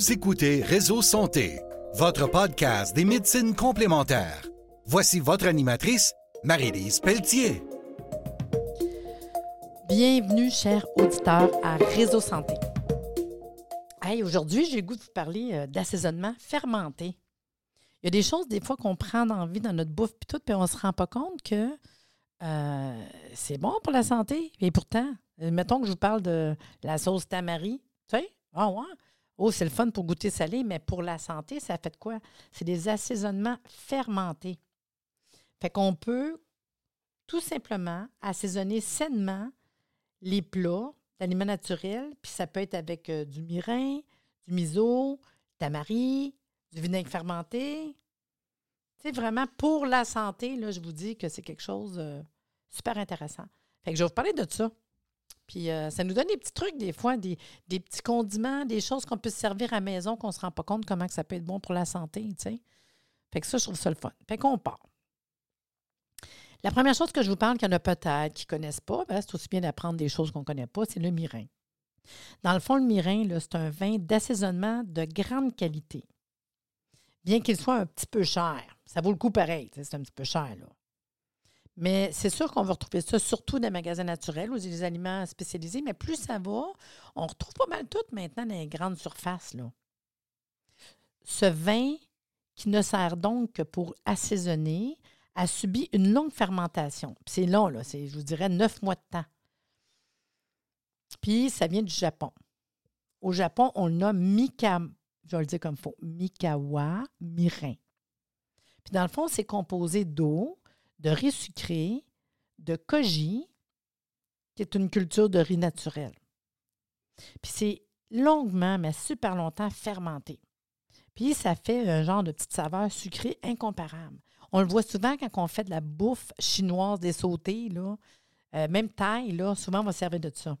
Vous écoutez Réseau Santé, votre podcast des médecines complémentaires. Voici votre animatrice, Marie-Lise Pelletier. Bienvenue, chers auditeurs, à Réseau Santé. Aujourd'hui, j'ai le goût de vous parler euh, d'assaisonnement fermenté. Il y a des choses, des fois, qu'on prend envie dans notre bouffe, puis tout, puis on ne se rend pas compte que euh, c'est bon pour la santé. Et pourtant, euh, mettons que je vous parle de la sauce tamari. Tu sais? Ah ouais. Oh, c'est le fun pour goûter salé, mais pour la santé, ça fait quoi? C'est des assaisonnements fermentés. Fait qu'on peut tout simplement assaisonner sainement les plats d'aliments naturels, puis ça peut être avec euh, du mirin, du miso, tamari, du vinaigre fermenté. C'est vraiment pour la santé, là, je vous dis que c'est quelque chose de super intéressant. Fait que je vais vous parler de ça. Puis euh, ça nous donne des petits trucs, des fois, des, petits condiments, des choses qu'on peut se servir à maison qu'on ne se rend pas compte comment que ça peut être bon pour la santé, tu sais. Fait que ça, je trouve ça le fun. Fait qu'on part. La première chose que je vous parle, qu'il y en a peut-être qui ne connaissent pas, ben, c'est aussi bien d'apprendre des choses qu'on ne connaît pas, c'est le mirin. Dans le fond, le mirin, c'est un vin d'assaisonnement de grande qualité. Bien qu'il soit un petit peu cher. Ça vaut le coup pareil, c'est un petit peu cher, là. Mais c'est sûr qu'on va retrouver ça surtout dans les magasins naturels ou des aliments spécialisés. Mais plus ça va, on retrouve pas mal tout maintenant dans les grandes surfaces. Là. Ce vin, qui ne sert donc que pour assaisonner, a subi une longue fermentation. C'est long, là, c'est, je vous dirais, neuf mois de temps. Puis ça vient du Japon. Au Japon, on le nomme je le dire comme Mikawa Mirin. Puis dans le fond, c'est composé d'eau, de riz sucré, de koji, qui est une culture de riz naturel. Puis c'est longuement, mais super longtemps fermenté. Puis ça fait un genre de petite saveur sucrée incomparable. On le voit souvent quand on fait de la bouffe chinoise, des sautés, là. Euh, même taille, là, souvent on va servir de ça.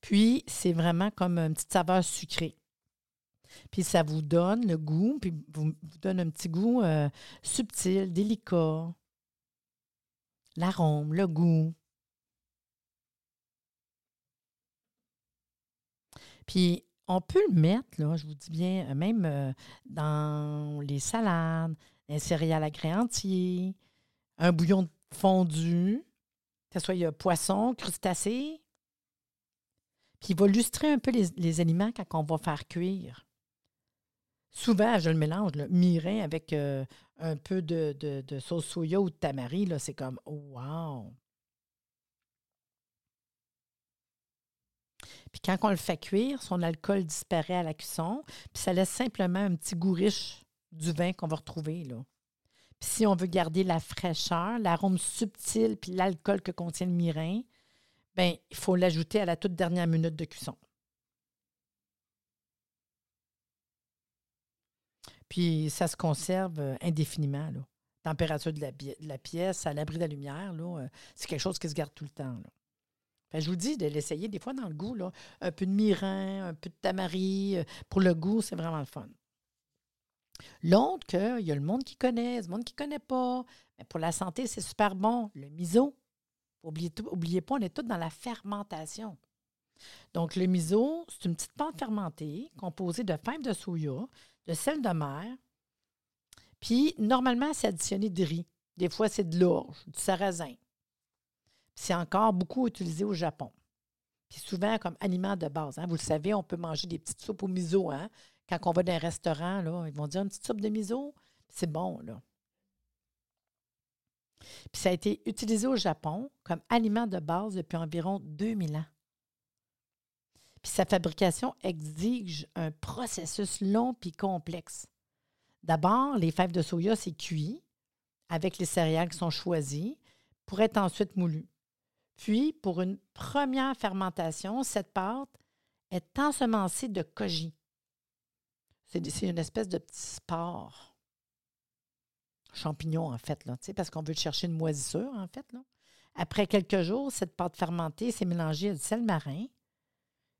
Puis, c'est vraiment comme une petite saveur sucrée. Puis ça vous donne le goût, puis vous, donne un petit goût euh, subtil, délicat. L'arôme, le goût. Puis on peut le mettre, je vous dis bien, euh, même euh, dans les salades, les céréales à grains entiers, un bouillon fondu, que ce soit poisson, crustacé. Puis il va lustrer un peu les, les aliments quand on va faire cuire. Souvent, je le mélange, le mirin avec euh, un peu de, sauce soya ou de tamari. C'est comme oh, wow! Puis quand on le fait cuire, son alcool disparaît à la cuisson, puis ça laisse simplement un petit goût riche du vin qu'on va retrouver. Là. Puis si on veut garder la fraîcheur, l'arôme subtil, puis l'alcool que contient le mirin, bien, il faut l'ajouter à la toute dernière minute de cuisson. Puis ça se conserve euh, indéfiniment. Là. Température de la, pièce, à l'abri de la lumière, là, euh, c'est quelque chose qui se garde tout le temps. Je vous dis de l'essayer des fois dans le goût. Là. Un peu de mirin, un peu de tamari. Euh, pour le goût, c'est vraiment le fun. L'autre, il y a le monde qui connaît, le monde qui ne connaît pas. Mais pour la santé, c'est super bon. Le miso. N'oubliez pas, on est tous dans la fermentation. Donc, le miso, c'est une petite pâte fermentée composée de fèves de soya, de sel de mer. Puis, normalement, c'est additionné de riz. Des fois, c'est de l'orge, du sarrasin. C'est encore beaucoup utilisé au Japon. Puis souvent comme aliment de base. Hein. Vous le savez, on peut manger des petites soupes au miso. Hein. Quand on va dans un restaurant, là, ils vont dire une petite soupe de miso. C'est bon, là. Puis ça a été utilisé au Japon comme aliment de base depuis environ 2000 ans. Puis sa fabrication exige un processus long puis complexe. D'abord, les fèves de soya, c'est cuit avec les céréales qui sont choisies pour être ensuite moulues. Puis, pour une première fermentation, cette pâte est ensemencée de koji. C'est une espèce de petit sport. Champignon, en fait, là, parce qu'on veut chercher une moisissure, en fait. Là. Après quelques jours, cette pâte fermentée s'est mélangée à du sel marin,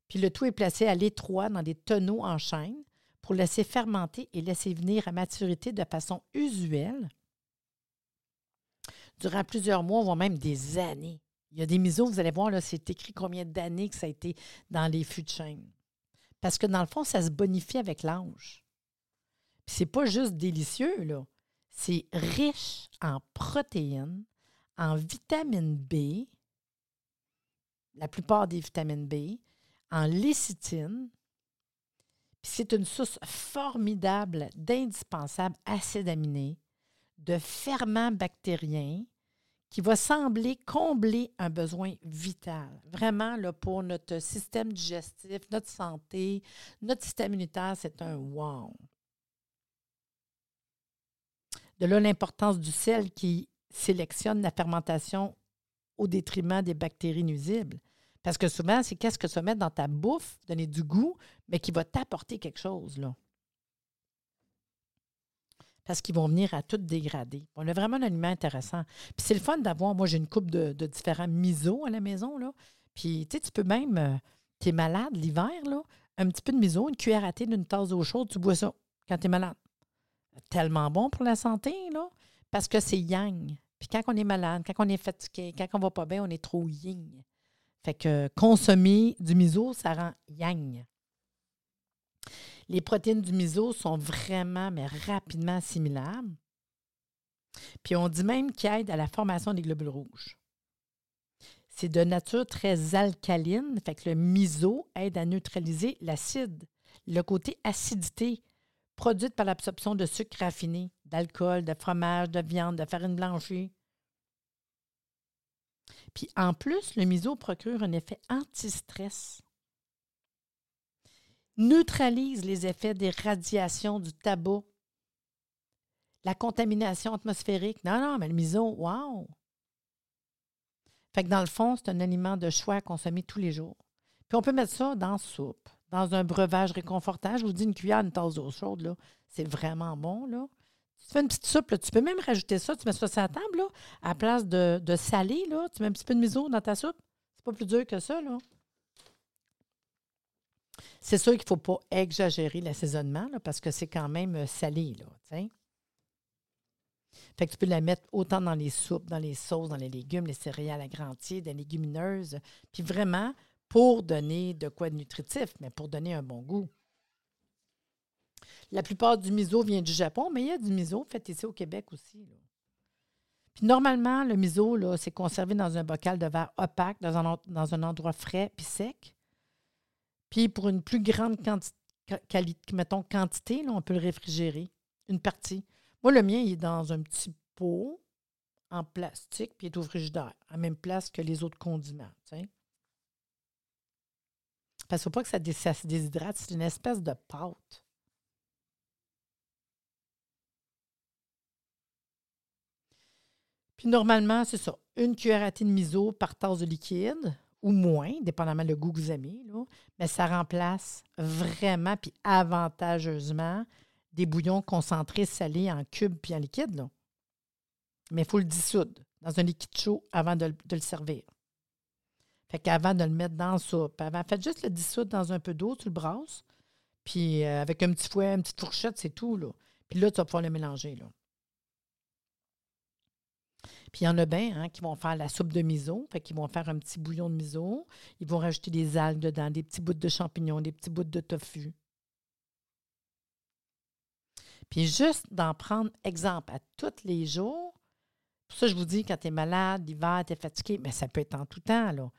puis le tout est placé à l'étroit dans des tonneaux en chaîne pour laisser fermenter et laisser venir à maturité de façon usuelle durant plusieurs mois, voire même des années. Il y a des misos, vous allez voir, c'est écrit combien d'années que ça a été dans les fûts de chêne. Parce que dans le fond, ça se bonifie avec l'âge. Puis c'est pas juste délicieux, là. C'est riche en protéines, en vitamine B, la plupart des vitamines B, en lécithine. C'est une source formidable d'indispensables acides aminés, de ferments bactériens qui va sembler combler un besoin vital. Vraiment, pour notre système digestif, notre santé, notre système immunitaire, c'est un wow. De là l'importance du sel qui sélectionne la fermentation au détriment des bactéries nuisibles. Parce que souvent, c'est qu'est-ce que ça met dans ta bouffe, donner du goût, mais qui va t'apporter quelque chose, là. Parce qu'ils vont venir à tout dégrader. On a vraiment un aliment intéressant. Puis c'est le fun d'avoir, moi j'ai une coupe de, différents miso à la maison, là. Puis tu sais, tu peux même, euh, tu es malade l'hiver, là, un petit peu de miso, une cuillère à thé d'une tasse d'eau chaude, tu bois ça quand tu es malade. Tellement bon pour la santé, là, parce que c'est yang. Puis quand on est malade, quand on est fatigué, quand on va pas bien, on est trop yin. Fait que consommer du miso, ça rend yang. Les protéines du miso sont vraiment, mais rapidement assimilables. Puis on dit même qu'il aide à la formation des globules rouges. C'est de nature très alcaline, fait que le miso aide à neutraliser l'acide, le côté acidité produite par l'absorption de sucre raffiné, d'alcool, de fromage, de viande, de farine blanchie. Puis en plus, le miso procure un effet anti-stress. Neutralise les effets des radiations du tabac, la contamination atmosphérique. Non, non, mais le miso, wow! Fait que dans le fond, c'est un aliment de choix à consommer tous les jours. Puis on peut mettre ça dans soupe, dans un breuvage réconfortant. Je vous dis une cuillère, une tasse d'eau chaude, là. C'est vraiment bon, là. Tu fais une petite soupe, tu peux même rajouter ça, tu mets ça sur la table, là, à la place de, de salé, là, tu mets un petit peu de miso dans ta soupe. C'est pas plus dur que ça, là. C'est sûr qu'il ne faut pas exagérer l'assaisonnement, là, parce que c'est quand même euh, salé, là, Fait que tu peux la mettre autant dans les soupes, dans les sauces, dans les légumes, les céréales à grantier, des légumineuses, puis vraiment pour donner de quoi de nutritif, mais pour donner un bon goût. La plupart du miso vient du Japon, mais il y a du miso fait ici au Québec aussi. Normalement, le miso, c'est conservé dans un bocal de verre opaque, dans un, endroit frais puis sec. Puis pour une plus grande quantité, mettons, quantité, on peut le réfrigérer, une partie. Moi, le mien, il est dans un petit pot en plastique, puis il est au frigidaire, à même place que les autres condiments. Parce qu'il ne faut pas que ça se déshydrate, c'est une espèce de pâte. Puis normalement, c'est ça, une cuillère à thé de miso par tasse de liquide ou moins, dépendamment le goût que vous aimez. Mais ça remplace vraiment puis avantageusement des bouillons concentrés salés en cubes puis en liquide. Là. Mais il faut le dissoudre dans un liquide chaud avant de, le servir. Fait qu'avant de le mettre dans la soupe, avant, faites juste le dissoudre dans un peu d'eau, tu le brasses. Puis euh, avec un petit fouet, une petite fourchette, c'est tout. Là. Puis là, tu vas pouvoir le mélanger. Là. Puis il y en a bien hein, qui vont faire la soupe de miso, fait qu'ils vont faire un petit bouillon de miso. Ils vont rajouter des algues dedans, des petits bouts de champignons, des petits bouts de tofu. Puis juste d'en prendre exemple à tous les jours. Ça, je vous dis, quand tu es malade, l'hiver, tu es fatigué, mais ça peut être en tout temps. Là.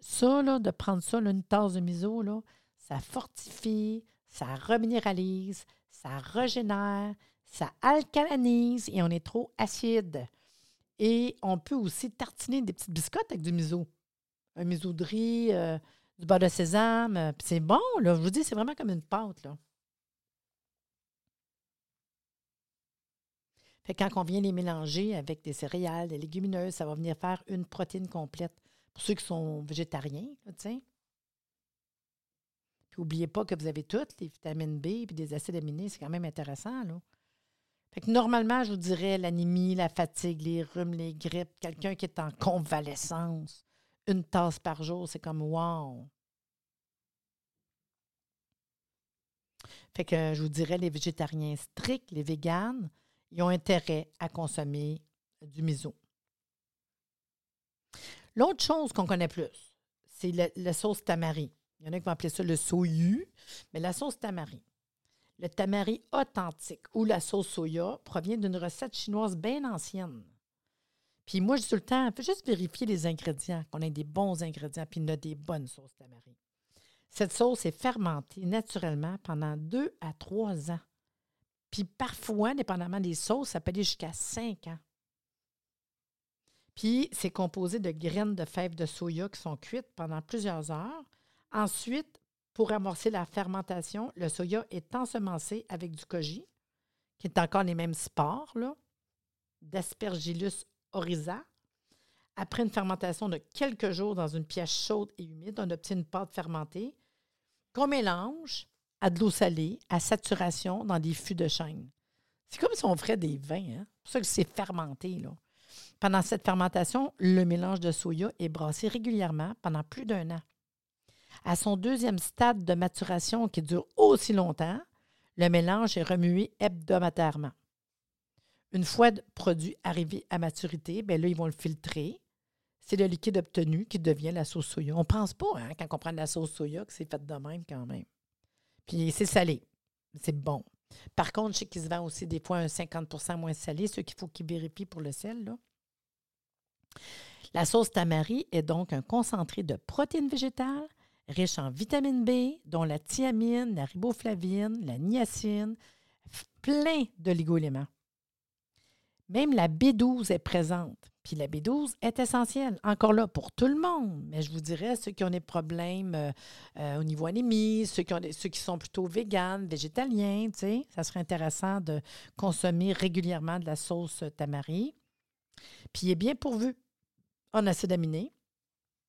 Ça, de prendre ça, une tasse de miso, là, ça fortifie, ça reminéralise, ça régénère, ça alcalinise et on est trop acide. Et on peut aussi tartiner des petites biscottes avec du miso. Un miso de riz, euh, du beurre de sésame. Euh, c'est bon, là. Je vous dis, c'est vraiment comme une pâte, là. Fait quand on vient les mélanger avec des céréales, des légumineuses, ça va venir faire une protéine complète. Pour ceux qui sont végétariens, tu sais. Puis n'oubliez pas que vous avez toutes les vitamines B et des acides aminés, c'est quand même intéressant, là normalement, je vous dirais l'anémie, la fatigue, les rhumes, les grippes, quelqu'un qui est en convalescence, une tasse par jour, c'est comme wow. Fait que je vous dirais, les végétariens stricts, les véganes, ils ont intérêt à consommer du miso. L'autre chose qu'on connaît plus, c'est la, sauce tamari. Il y en a qui vont appeler ça le soyu, mais la sauce tamari. Le tamari authentique ou la sauce soya provient d'une recette chinoise bien ancienne. Puis moi, je dis tout le temps, faut juste vérifier les ingrédients, qu'on ait des bons ingrédients, puis on a des bonnes sauces tamari. Cette sauce est fermentée naturellement pendant deux à trois ans. Puis parfois, dépendamment des sauces, ça peut aller jusqu'à cinq ans. Puis c'est composé de graines de fèves de soya qui sont cuites pendant plusieurs heures. Ensuite, pour amorcer la fermentation, le soya est ensemencé avec du koji, qui est encore les mêmes spores, d'Aspergillus oryza. Après une fermentation de quelques jours dans une pièce chaude et humide, on obtient une pâte fermentée qu'on mélange à de l'eau salée, à saturation dans des fûts de chêne. C'est comme si on ferait des vins. Hein? C'est pour ça que c'est fermenté. Là. Pendant cette fermentation, le mélange de soya est brassé régulièrement pendant plus d'un an. À son deuxième stade de maturation qui dure aussi longtemps, le mélange est remué hebdomadairement. Une fois le produit arrivé à maturité, bien là, ils vont le filtrer. C'est le liquide obtenu qui devient la sauce soya. On ne pense pas, hein, quand on prend de la sauce soya, que c'est fait de même quand même. Puis c'est salé. C'est bon. Par contre, je sais qu'il se vend aussi des fois un 50% moins salé, ce qu'il faut qu'ils vérifient pour le sel. La sauce tamari est donc un concentré de protéines végétales riche en vitamine B, dont la thiamine, la riboflavine, la niacine, plein d'oligo-éléments. Même la B12 est présente. Puis la B12 est essentielle, encore là, pour tout le monde. Mais je vous dirais, ceux qui ont des problèmes euh, euh, au niveau anémie, ceux qui, ceux qui sont plutôt véganes, végétaliens, tu ça serait intéressant de consommer régulièrement de la sauce tamari. Puis il est bien pourvu en acides aminés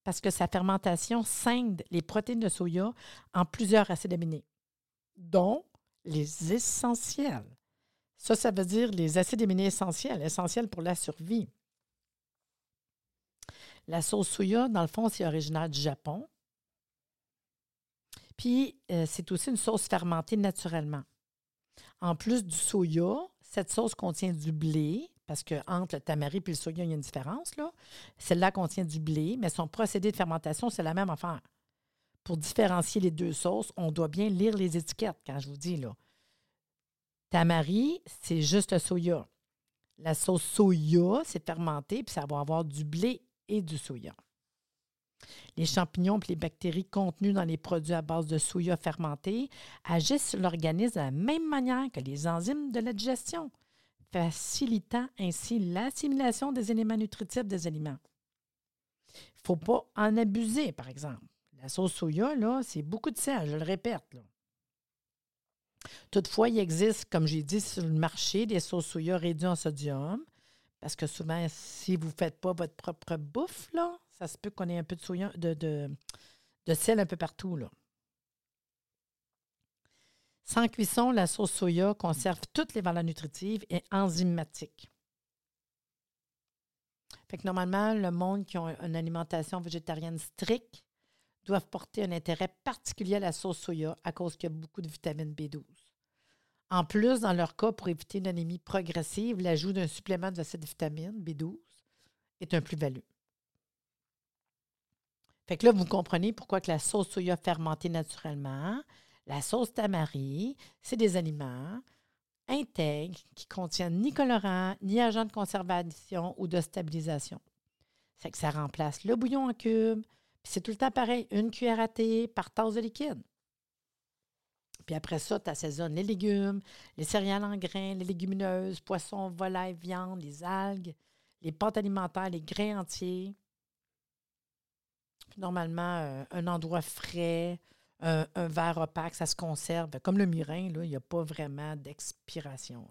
parce que sa fermentation scinde les protéines de soya en plusieurs acides aminés, dont les essentiels. Ça, ça veut dire les acides aminés essentiels, essentiels pour la survie. La sauce soya, dans le fond, c'est originaire du Japon. Puis, euh, c'est aussi une sauce fermentée naturellement. En plus du soya, cette sauce contient du blé, parce qu'entre le tamari et le soya, il y a une différence. Celle-là contient du blé, mais son procédé de fermentation, c'est la même affaire. Pour différencier les deux sauces, on doit bien lire les étiquettes quand je vous dis là. Tamari, c'est juste le soya. La sauce soya, c'est fermenté, puis ça va avoir du blé et du soya. Les champignons et les bactéries contenues dans les produits à base de soya fermenté agissent sur l'organisme de la même manière que les enzymes de la digestion facilitant ainsi l'assimilation des éléments nutritifs des aliments. Il ne faut pas en abuser, par exemple. La sauce soya, là, c'est beaucoup de sel, je le répète. Toutefois, il existe, comme j'ai dit, sur le marché, des sauces soya réduites en sodium, parce que souvent, si vous ne faites pas votre propre bouffe, là, ça se peut qu'on ait un peu de, soya, de, de, de sel un peu partout. Là. Sans cuisson, la sauce soya conserve toutes les valeurs nutritives et enzymatiques. Fait que normalement, le monde qui a une alimentation végétarienne stricte doivent porter un intérêt particulier à la sauce soya à cause qu'il y a beaucoup de vitamine B12. En plus, dans leur cas, pour éviter une anémie progressive, l'ajout d'un supplément de cette vitamine B12 est un plus-value. Fait que là, vous comprenez pourquoi que la sauce soya fermentée naturellement, la sauce tamari, c'est des aliments intègres qui contiennent ni colorants, ni agents de conservation ou de stabilisation. C'est que ça remplace le bouillon en cube, c'est tout le temps pareil, une cuillère à thé par tasse de liquide. Puis après ça, tu assaisonnes les légumes, les céréales en grains, les légumineuses, poissons, volailles, viande, les algues, les pâtes alimentaires, les grains entiers. normalement, euh, un endroit frais, un, verre opaque, ça se conserve. Comme le mirin, là, il n'y a pas vraiment d'expiration.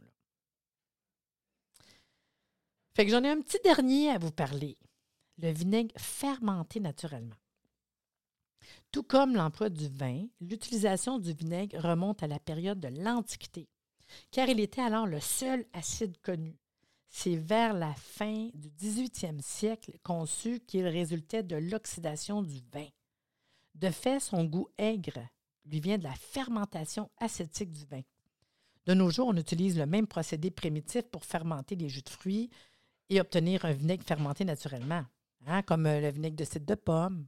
Fait que j'en ai un petit dernier à vous parler. Le vinaigre fermenté naturellement. Tout comme l'emploi du vin, l'utilisation du vinaigre remonte à la période de l'Antiquité, car il était alors le seul acide connu. C'est vers la fin du 18e siècle qu'on sut qu'il résultait de l'oxydation du vin. De fait, son goût aigre lui vient de la fermentation acétique du vin. De nos jours, on utilise le même procédé primitif pour fermenter les jus de fruits et obtenir un vinaigre fermenté naturellement. hein, comme euh, le vinaigre de cidre de pomme.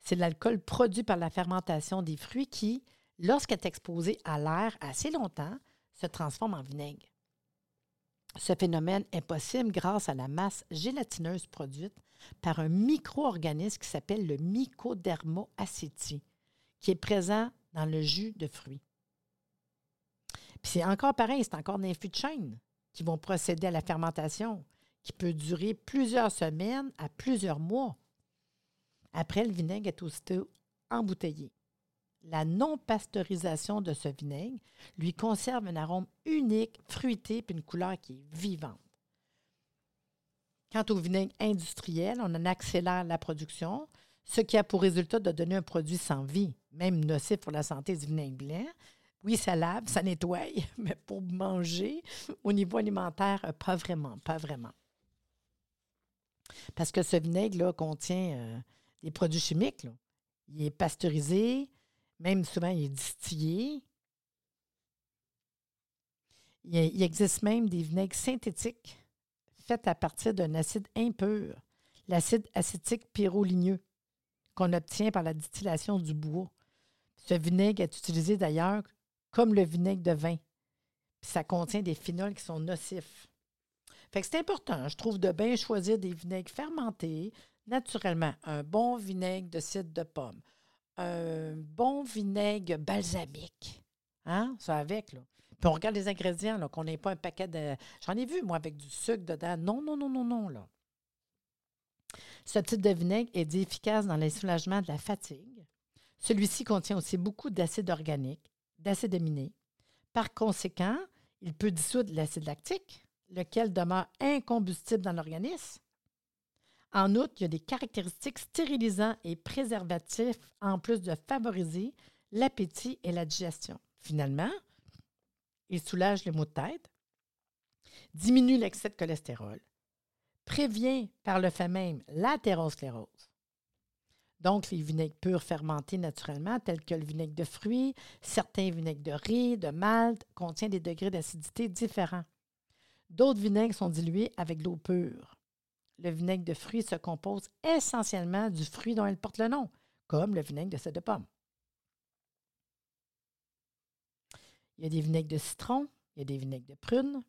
C'est l'alcool produit par la fermentation des fruits qui, lorsqu'il est exposé à l'air assez longtemps, se transforme en vinaigre. Ce phénomène est possible grâce à la masse gélatineuse produite par un micro-organisme qui s'appelle le mycodermoacétie, qui est présent dans le jus de fruits. C'est encore pareil, c'est encore des fûts de chêne qui vont procéder à la fermentation, qui peut durer plusieurs semaines à plusieurs mois. Après, le vinaigre est aussitôt embouteillé. La non-pasteurisation de ce vinaigre lui conserve un arôme unique, fruité, puis une couleur qui est vivante. Quant au vinaigre industriel, on en accélère la production, ce qui a pour résultat de donner un produit sans vie, même nocif pour la santé du vinaigre blanc. Oui, ça lave, ça nettoie, mais pour manger, au niveau alimentaire, euh, pas vraiment, pas vraiment. Parce que ce vinaigre-là contient euh, des produits chimiques. Il est pasteurisé, même souvent il est distillé. Il, existe même des vinaigres synthétiques faits à partir d'un acide impur, l'acide acétique pyroligneux, qu'on obtient par la distillation du bois. Ce vinaigre est utilisé d'ailleurs comme le vinaigre de vin. ça contient des phénols qui sont nocifs. Fait que c'est important, je trouve, de bien choisir des vinaigres fermentés naturellement. Un bon vinaigre de cidre de pomme, un bon vinaigre balsamique. Hein? Ça avec, là. Puis on regarde les ingrédients, qu'on n'ait pas un paquet de. J'en ai vu, moi, avec du sucre dedans. Non, non, non, non, non, là. Ce type de vinaigre est efficace dans le soulagement de la fatigue. Celui-ci contient aussi beaucoup d'acide organique, d'acide aminé. Par conséquent, il peut dissoudre l'acide lactique, lequel demeure incombustible dans l'organisme. En outre, il y a des caractéristiques stérilisants et préservatifs en plus de favoriser l'appétit et la digestion. Finalement, il soulage les maux de tête, diminue l'excès de cholestérol, prévient par le fait même l'athérosclérose. Donc, les vinaigres purs fermentés naturellement, tels que le vinaigre de fruits, certains vinaigres de riz, de malt, contiennent des degrés d'acidité différents. D'autres vinaigres sont dilués avec l'eau pure. Le vinaigre de fruits se compose essentiellement du fruit dont elle porte le nom, comme le vinaigre de cidre de pomme. Il y a des vinaigres de citron, il y a des vinaigres de prune.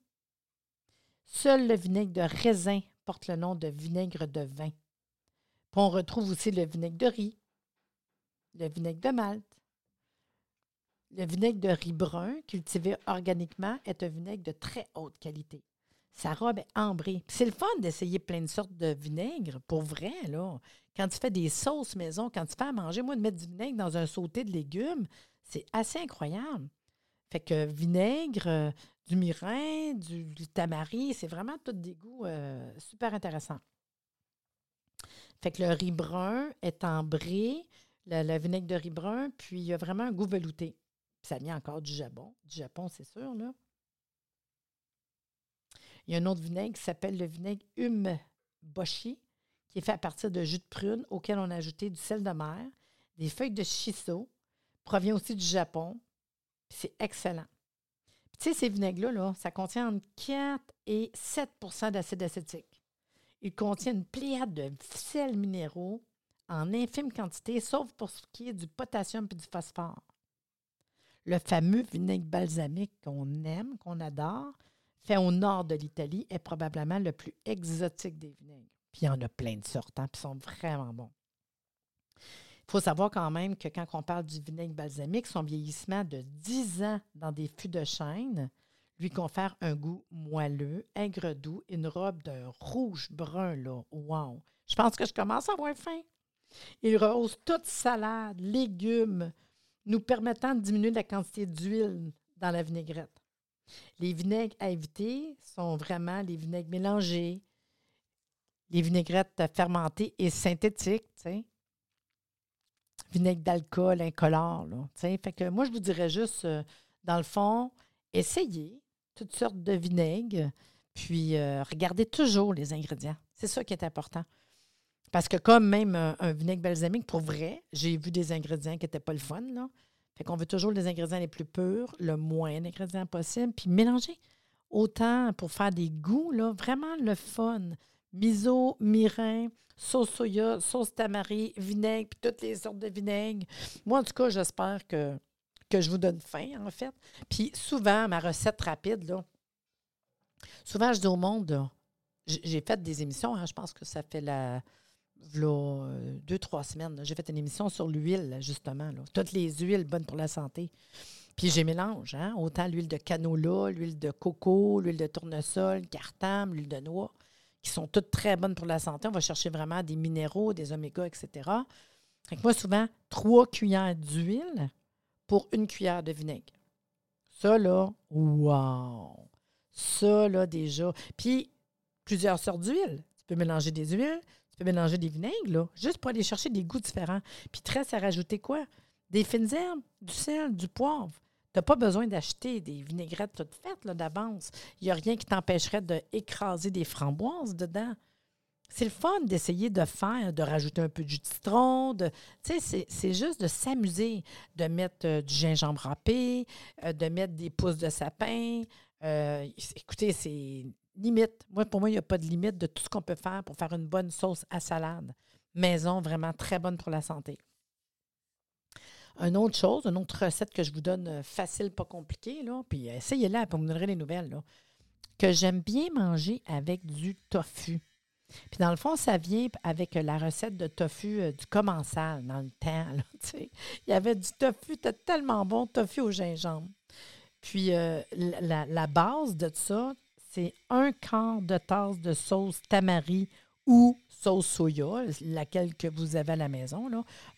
Seul le vinaigre de raisin porte le nom de vinaigre de vin. On retrouve aussi le vinaigre de riz, le vinaigre de malt. Le vinaigre de riz brun, cultivé organiquement, est un vinaigre de très haute qualité. Sa robe est ambrée. C'est le fun d'essayer plein de sortes de vinaigre, pour vrai, là. Quand tu fais des sauces maison, quand tu fais à manger, moi, de mettre du vinaigre dans un sauté de légumes, c'est assez incroyable. Fait que vinaigre, euh, du mirin, du, tamari, c'est vraiment tout des goûts euh, super intéressants. Fait que le riz brun est ambré, le, vinaigre de riz brun, puis il y a vraiment un goût velouté. ça vient encore du Japon. Du Japon, c'est sûr, là. Il y a un autre vinaigre qui s'appelle le vinaigre umeboshi, qui est fait à partir de jus de prune auquel on a ajouté du sel de mer, des feuilles de shiso, provient aussi du Japon. C'est excellent. Tu sais, ces vinaigres-là, ça contient entre 4 et 7% d'acide acétique. Il contient une pléiade de sels minéraux en infime quantité, sauf pour ce qui est du potassium et du phosphore. Le fameux vinaigre balsamique qu'on aime, qu'on adore, fait au nord de l'Italie, est probablement le plus exotique des vinaigres. Puis il y en a plein de sortes, hein, puis ils sont vraiment bons. Il faut savoir quand même que quand on parle du vinaigre balsamique, son vieillissement de 10 ans dans des fûts de chêne lui confère un goût moelleux, aigre doux, une robe d'un rouge brun, là. Wow! Je pense que je commence à avoir faim. Il rehausse toute salade, légumes, nous permettant de diminuer la quantité d'huile dans la vinaigrette. Les vinaigres à éviter sont vraiment les vinaigres mélangés, les vinaigrettes fermentées et synthétiques, Vinaigre d'alcool incolore, là, Fait que moi, je vous dirais juste, euh, dans le fond, essayez toutes sortes de vinaigres, puis euh, regardez toujours les ingrédients. C'est ça qui est important. Parce que comme même un, vinaigre balsamique, pour vrai, j'ai vu des ingrédients qui n'étaient pas le fun, là. Fait qu'on veut toujours les ingrédients les plus purs, le moins d'ingrédients possible, puis mélanger. Autant pour faire des goûts, vraiment le fun. Miso, mirin, sauce soya, sauce tamari, vinaigre, puis toutes les sortes de vinaigres. Moi, en tout cas, j'espère que, je vous donne faim, en fait. Puis souvent, ma recette rapide, là, souvent, je dis au monde, j'ai fait des émissions, hein, je pense que ça fait la euh, deux, trois semaines. J'ai fait une émission sur l'huile, justement. Toutes les huiles bonnes pour la santé. Puis j'ai mélange, hein? autant l'huile de canola, l'huile de coco, l'huile de tournesol, cartame, l'huile de noix, qui sont toutes très bonnes pour la santé. On va chercher vraiment des minéraux, des oméga, etc. Fait moi, souvent, trois cuillères d'huile pour une cuillère de vinaigre. Ça, là, wow! Ça, là, déjà. Puis, plusieurs sortes d'huile. Tu peux mélanger des huiles, peux mélanger des vinaigres, là, juste pour aller chercher des goûts différents. Puis très à rajouter quoi? Des fines herbes, du sel, du poivre. Tu n'as pas besoin d'acheter des vinaigrettes toutes faites d'avance. Il n'y a rien qui t'empêcherait d'écraser des framboises dedans. C'est le fun d'essayer de faire, de rajouter un peu du citron. De, c'est juste de s'amuser, de mettre euh, du gingembre râpé, euh, de mettre des pousses de sapin. Euh, écoutez, c'est limite. Pour moi, il n'y a pas de limite de tout ce qu'on peut faire pour faire une bonne sauce à salade. Maison, vraiment très bonne pour la santé. Une autre chose, une autre recette que je vous donne euh, facile, pas compliquée, là, puis essayez-la, pour me donner les nouvelles, que j'aime bien manger avec du tofu. Puis dans le fond, ça vient avec la recette de tofu euh, du commensal dans le temps. Là, il y avait du tofu, c'était tellement bon, tofu au gingembre. Puis euh, la, base de ça, c'est un quart de tasse de sauce tamari ou sauce soya, laquelle que vous avez à la maison,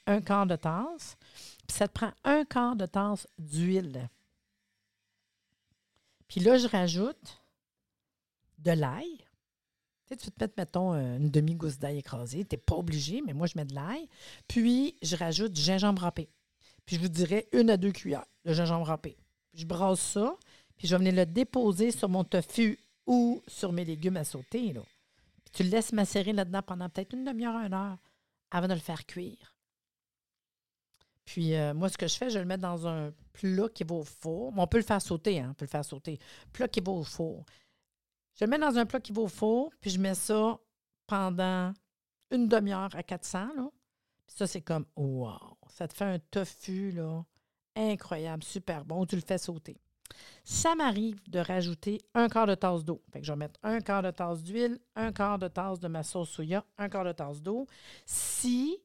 un quart de tasse. Ça te prend un quart de tasse d'huile. Puis là, je rajoute de l'ail. Tu, sais, tu te mets, mettons, une demi-gousse d'ail écrasée. Tu n'es pas obligé, mais moi, je mets de l'ail. Puis, je rajoute du gingembre râpé. Puis, je vous dirais une à deux cuillères de gingembre râpé. Puis, je brasse ça. Puis je vais venir le déposer sur mon tofu ou sur mes légumes à sauter. Là. Puis tu le laisses macérer là-dedans pendant peut-être une demi-heure, une heure avant de le faire cuire. Puis euh, moi, ce que je fais, je le mets dans un plat qui va au four. on peut le faire sauter, hein? On peut le faire sauter. Plat qui va au four. Je le mets dans un plat qui va au four, puis je mets ça pendant une demi-heure à 400. Là. Puis ça, c'est comme, wow! Ça te fait un tofu, là, incroyable, super bon. Tu le fais sauter. Ça m'arrive de rajouter un quart de tasse d'eau. Fait que je vais mettre un quart de tasse d'huile, un quart de tasse de ma sauce soya, un quart de tasse d'eau. Si,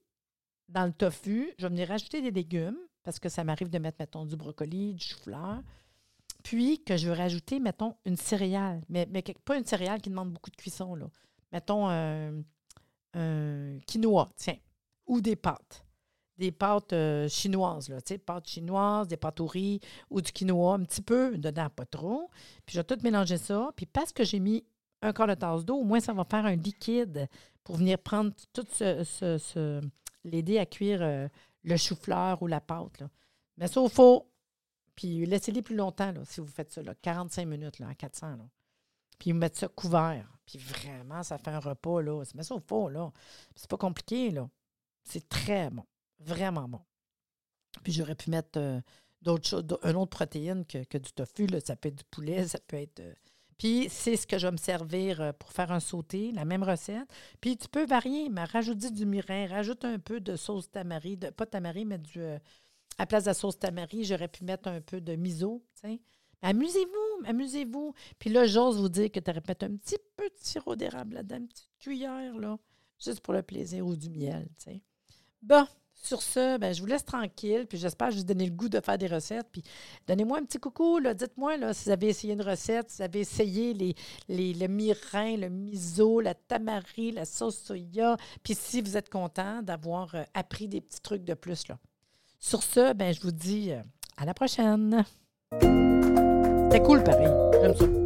dans le tofu, je vais venir rajouter des légumes, parce que ça m'arrive de mettre, mettons, du brocoli, du chou-fleur, puis que je veux rajouter, mettons, une céréale, mais, mais pas une céréale qui demande beaucoup de cuisson, là. Mettons un quinoa, tiens, ou des pâtes des pâtes euh, chinoises, là, tu sais, pâtes chinoises, des pâtes au riz ou du quinoa, un petit peu, dedans, pas trop. Puis je vais tout mélanger ça. Puis parce que j'ai mis un quart de tasse d'eau, au moins ça va faire un liquide pour venir prendre tout ce, l'aider à cuire euh, le chou-fleur ou la pâte. Là. Mais ça au four, puis laissez-les plus longtemps là, si vous faites ça, là, 45 minutes là, à 400. Là. Puis vous mettez ça couvert. Puis vraiment, ça fait un repas. Là. Mais ça au four, là. C'est pas compliqué, là. C'est très bon. Vraiment bon. Puis j'aurais pu mettre euh, d'autres choses, une autre protéine que, du tofu. Là. Ça peut être du poulet, ça peut être. Euh, puis c'est ce que je vais me servir euh, pour faire un sauté, la même recette. Puis tu peux varier, mais rajoute du mirin, rajoute un peu de sauce tamari, de, pas tamari, mais du. à la place de la sauce tamari, j'aurais pu mettre un peu de miso. Amusez-vous, amusez-vous. Puis là, j'ose vous dire que tu aurais pu mettre un petit peu de sirop d'érable là-dedans, une petite cuillère, là, juste pour le plaisir ou du miel. Bon, sur ce, ben, je vous laisse tranquille, puis j'espère vous donner le goût de faire des recettes. Puis donnez-moi un petit coucou, dites-moi si vous avez essayé une recette, si vous avez essayé les, le mirin, le miso, la tamari, la sauce soya, puis si vous êtes content d'avoir euh, appris des petits trucs de plus. Là. Sur ce, ben, je vous dis euh, à la prochaine. C'était cool pareil. J'aime ça.